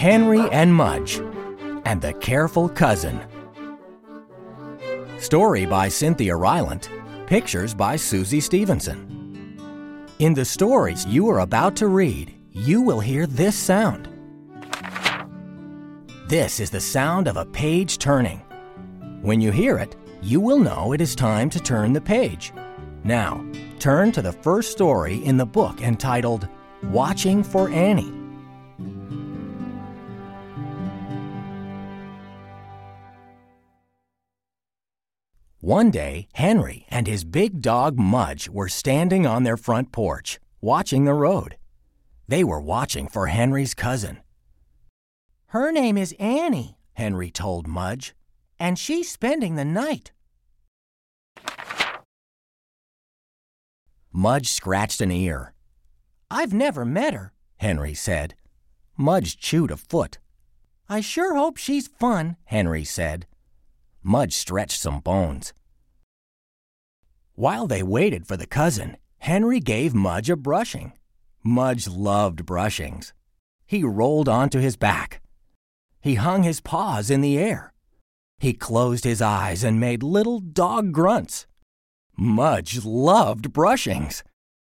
Henry and Mudge and the Careful Cousin. Story by Cynthia Rylant. Pictures by Suçie Stevenson. In the stories you are about to read, you will hear this sound. This is the sound of a page turning. When you hear it, you will know it is time to turn the page. Now, turn to the first story in the book entitled Watching for Annie. One day, Henry and his big dog Mudge were standing on their front porch, watching the road. They were watching for Henry's cousin. Her name is Annie, Henry told Mudge, and she's spending the night. Mudge scratched an ear. I've never met her, Henry said. Mudge chewed a foot. I sure hope she's fun, Henry said. Mudge stretched some bones. While they waited for the cousin, Henry gave Mudge a brushing. Mudge loved brushings. He rolled onto his back. He hung his paws in the air. He closed his eyes and made little dog grunts. Mudge loved brushings,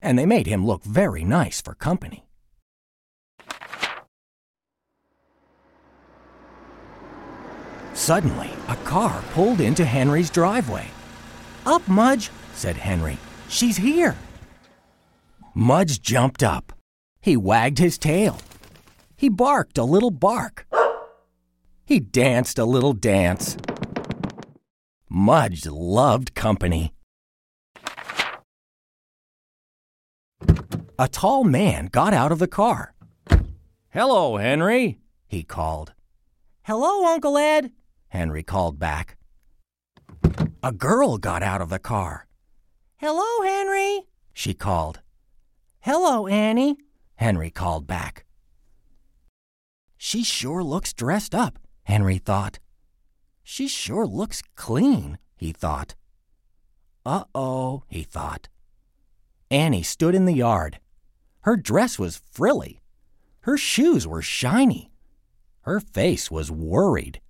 and they made him look very nice for company. Suddenly, a car pulled into Henry's driveway. Up, Mudge, said Henry. She's here. Mudge jumped up. He wagged his tail. He barked a little bark. He danced a little dance. Mudge loved company. A tall man got out of the car. Hello, Henry, he called. Hello, Uncle Ed, Henry called back. A girl got out of the car. Hello, Henry, she called. Hello, Annie, Henry called back. She sure looks dressed up, Henry thought. She sure looks clean, he thought. Uh oh, he thought. Annie stood in the yard. Her dress was frilly. Her shoes were shiny. Her face was worried.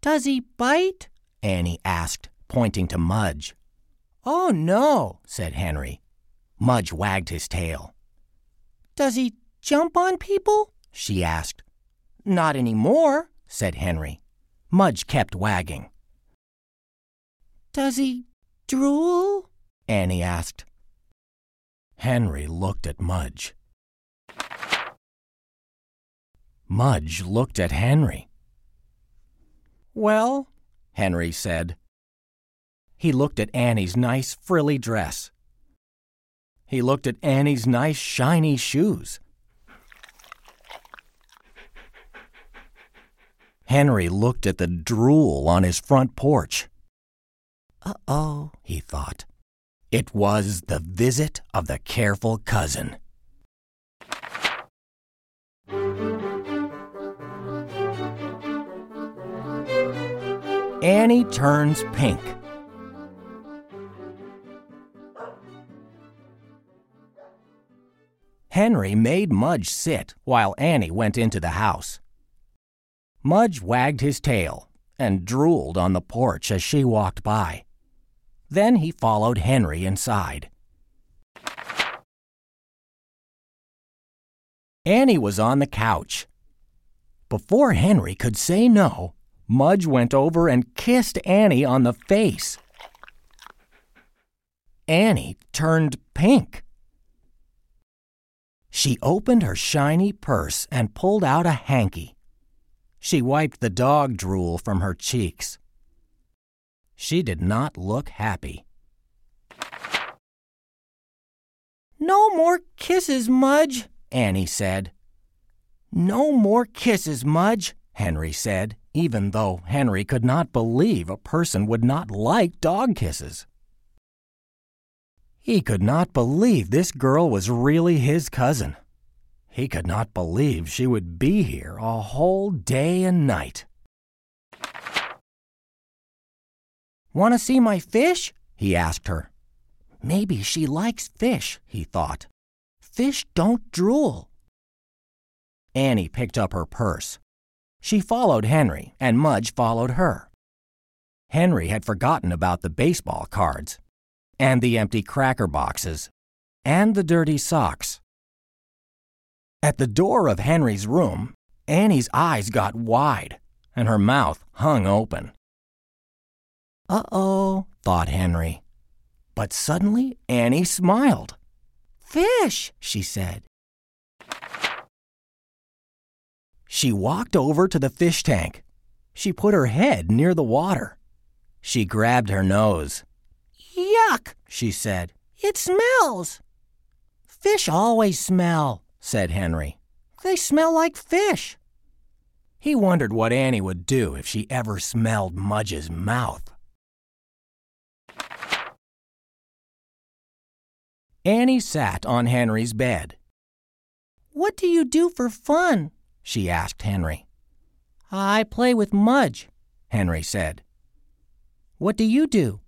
Does he bite? Annie asked, pointing to Mudge. Oh, no, said Henry. Mudge wagged his tail. Does he jump on people? she asked. Not any more, said Henry. Mudge kept wagging. Does he drool? Annie asked. Henry looked at Mudge. Mudge looked at Henry. Well, Henry said. He looked at Annie's nice frilly dress. He looked at Annie's nice shiny shoes. Henry looked at the drool on his front porch. Uh oh, he thought. It was the visit of the careful cousin. Annie turns pink. Henry made Mudge sit while Annie went into the house. Mudge wagged his tail and drooled on the porch as she walked by. Then he followed Henry inside. Annie was on the couch. Before Henry could say no, Mudge went over and kissed Annie on the face. Annie turned pink. She opened her shiny purse and pulled out a hanky. She wiped the dog drool from her cheeks. She did not look happy. No more kisses, Mudge, Annie said. No more kisses, Mudge, Henry said, even though Henry could not believe a person would not like dog kisses. He could not believe this girl was really his cousin. He could not believe she would be here a whole day and night. Want to see my fish? he asked her. Maybe she likes fish, he thought. Fish don't drool. Annie picked up her purse. She followed Henry, and Mudge followed her. Henry had forgotten about the baseball cards, and the empty cracker boxes, and the dirty socks. At the door of Henry's room, Annie's eyes got wide, and her mouth hung open. Uh oh, thought Henry. But suddenly Annie smiled. Fish, she said. She walked over to the fish tank. She put her head near the water. She grabbed her nose. Yuck, she said. It smells. Fish always smell, said Henry. They smell like fish. He wondered what Annie would do if she ever smelled Mudge's mouth. Annie sat on Henry's bed. What do you do for fun? she asked Henry. I play with Mudge, Henry said. What do you do?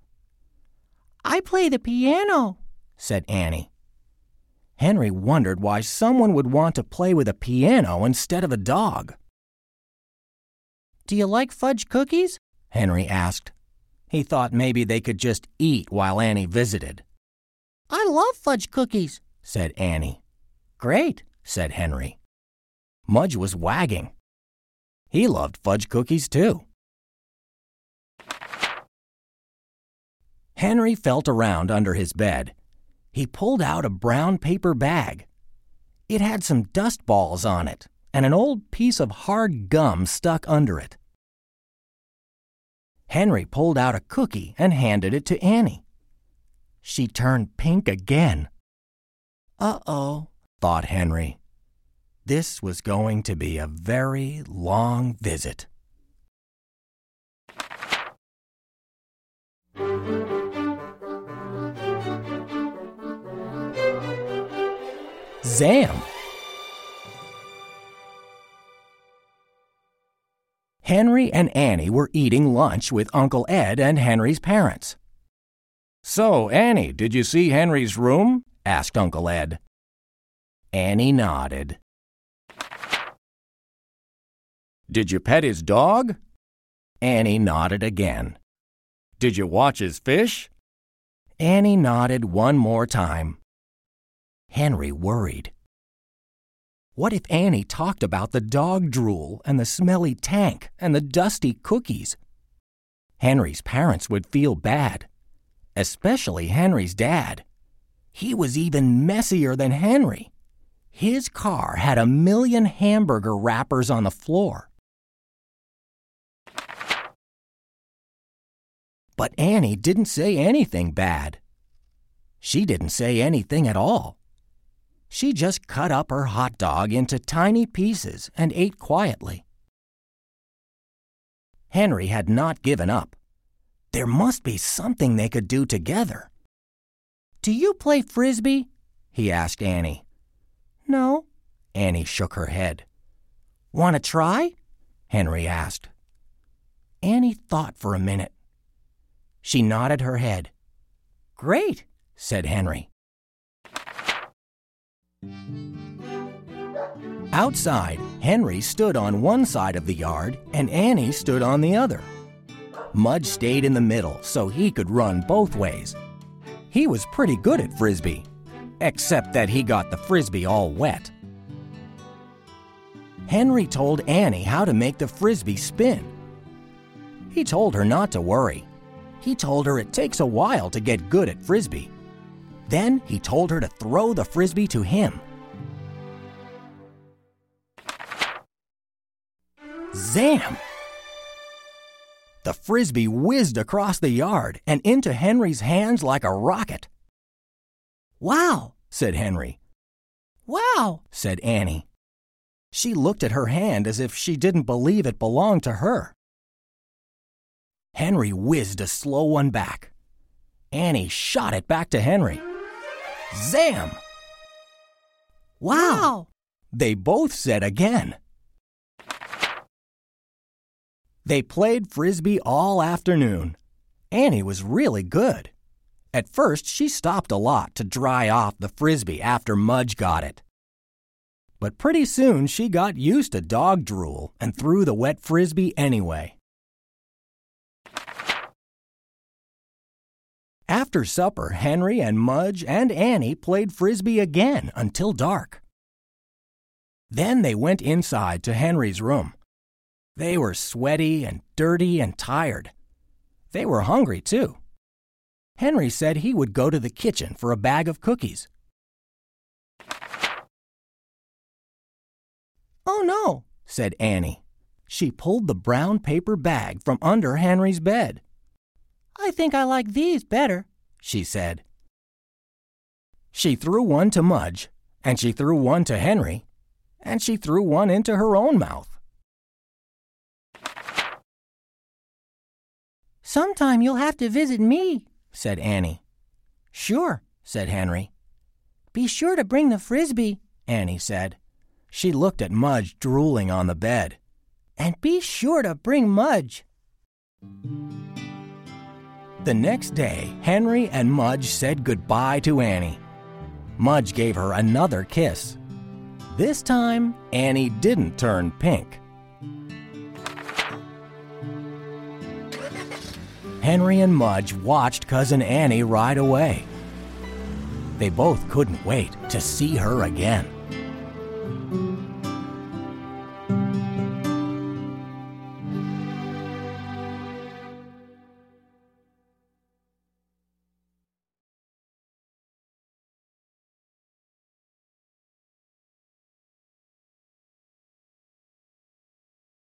I play the piano, said Annie. Henry wondered why someone would want to play with a piano instead of a dog. Do you like fudge cookies? Henry asked. He thought maybe they could just eat while Annie visited. I love fudge cookies, said Annie. Great, said Henry. Mudge was wagging. He loved fudge cookies too. Henry felt around under his bed. He pulled out a brown paper bag. It had some dust balls on it and an old piece of hard gum stuck under it. Henry pulled out a cookie and handed it to Annie. She turned pink again. Uh oh, thought Henry. This was going to be a very long visit. Zam! Henry and Annie were eating lunch with Uncle Ed and Henry's parents. So, Annie, did you see Henry's room? asked Uncle Ed. Annie nodded. Did you pet his dog? Annie nodded again. Did you watch his fish? Annie nodded one more time. Henry worried. What if Annie talked about the dog drool and the smelly tank and the dusty cookies? Henry's parents would feel bad especially Henry's dad. He was even messier than Henry. His car had a million hamburger wrappers on the floor. But Annie didn't say anything bad. She didn't say anything at all. She just cut up her hot dog into tiny pieces and ate quietly. Henry had not given up. There must be something they could do together. Do you play frisbee? he asked Annie. No. Annie shook her head. Want to try? Henry asked. Annie thought for a minute. She nodded her head. Great, said Henry. Outside, Henry stood on one side of the yard and Annie stood on the other. Mudge stayed in the middle so he could run both ways. He was pretty good at frisbee, except that he got the frisbee all wet. Henry told Annie how to make the frisbee spin. He told her not to worry. He told her it takes a while to get good at frisbee. Then he told her to throw the frisbee to him. Zam! The frisbee whizzed across the yard and into Henry's hands like a rocket. Wow, said Henry. Wow, said Annie. She looked at her hand as if she didn't believe it belonged to her. Henry whizzed a slow one back. Annie shot it back to Henry. Zam! Wow! They both said again. They played frisbee all afternoon. Annie was really good. At first, she stopped a lot to dry off the frisbee after Mudge got it. But pretty soon she got used to dog drool and threw the wet frisbee anyway. After supper, Henry and Mudge and Annie played frisbee again until dark. Then they went inside to Henry's room. They were sweaty and dirty and tired. They were hungry, too. Henry said he would go to the kitchen for a bag of cookies. Oh, no, said Annie. She pulled the brown paper bag from under Henry's bed. I think I like these better, she said. She threw one to Mudge, and she threw one to Henry, and she threw one into her own mouth. Sometime you'll have to visit me, said Annie. Sure, said Henry. Be sure to bring the frisbee, Annie said. She looked at Mudge drooling on the bed. And be sure to bring Mudge. The next day, Henry and Mudge said goodbye to Annie. Mudge gave her another kiss. This time, Annie didn't turn pink. Henry and Mudge watched Cousin Annie ride away. They both couldn't wait to see her again.